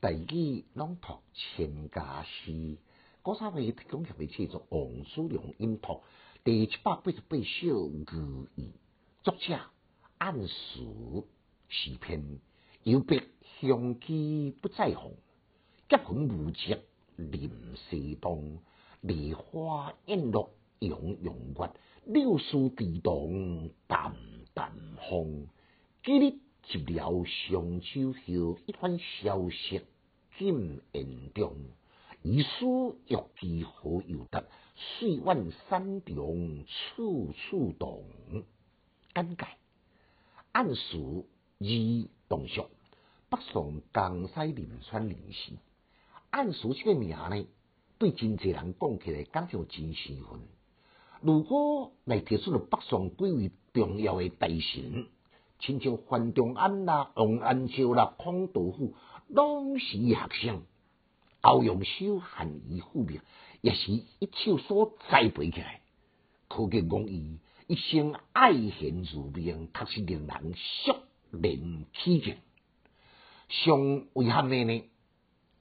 第二朗读《千家诗》，古三会提供协会制作王叔良音读第七百八十八首寓意，作者按时诗篇，有别香机不再红，结婚无节林西东，梨花艳落洋洋月，柳树地动淡淡风，今日。入了上秋后，一番消息尽言中。遗书欲寄何由得？岁月山中处处动。简介：按时以同属北宋江西临川人士。按时这个名呢，对真济人讲起来，感觉真兴奋。如果来提出了北宋几位重要的大臣。亲像范仲淹啦、王安石啦、康道夫，拢是学生。欧阳修含义父命，也是一手所栽培起来。可见讲伊一生爱贤如命，确实令人肃然起敬。上遗憾的呢，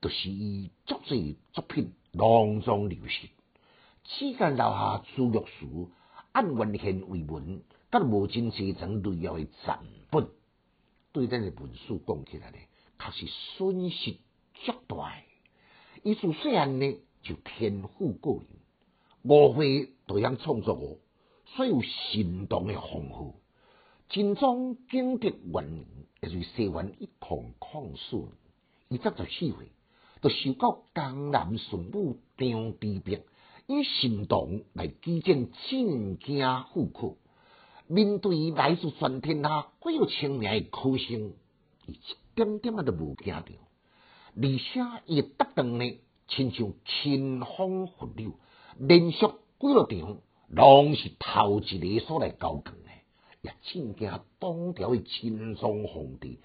就是伊作作作品囊中流失，此间留下朱玉书按文献为文。无真济层类要的残本，对咱的文书讲起来呢，确实损失极大。伊自细汉呢就天赋过人，无会都样创作哦，所有行动的丰富，真宗景德元年，也就是西元一孔抗四年，伊十四岁，就受到江南巡抚张之弼以行动来举荐进京赴考。面对来自全天下几有青年的考生，伊一点点啊都无惊着，而且伊得当呢，亲像清风拂柳，连续几落场，拢是头一个所来交卷的，也真惊当朝的钦宗皇帝，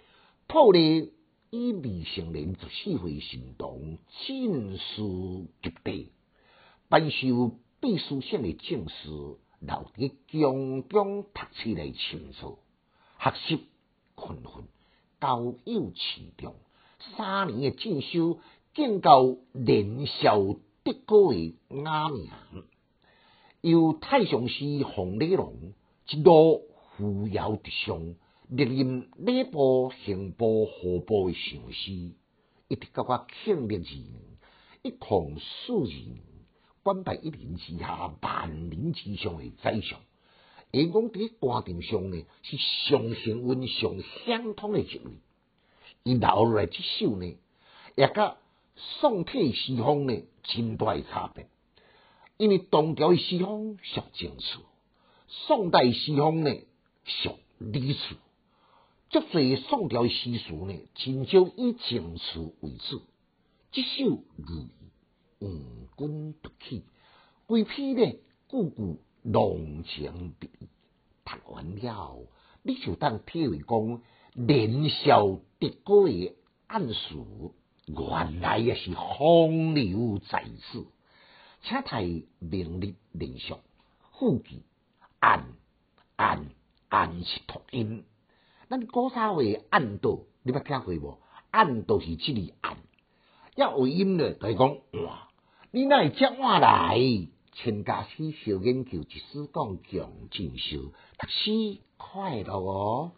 破例以未成年十四岁行动，进士及第，颁授秘书县的正事。留伫宫中读书来清楚，学习勤奋，交友持重，三年嘅进修，建构年少得高嘅雅名。由太上师洪礼龙一路扶摇直上，历任礼部、刑部、户部嘅上司，一直到我庆历二年，一同四年。官拜一年之下，万年之上的宰相，因讲伫官场上呢，是上幸运、上相通的一位。伊留落来这首呢，也甲宋体西方呢，真大差别。因为唐朝的西方属正词，宋代西方呢属理词。足侪宋朝的诗书呢，真少以正词为主。这首如。五军突起，规批呢句句浓情蜜意。读完了，你就当体会讲年少得过的暗示，原来也是风流在此。请睇明日连续，副记暗暗暗是读音。咱古早话暗道，你捌听过无？暗道是即个暗，要为音呢，就系讲哇。你那接我来，全家师小研究，一时讲强进修，读书快乐哦。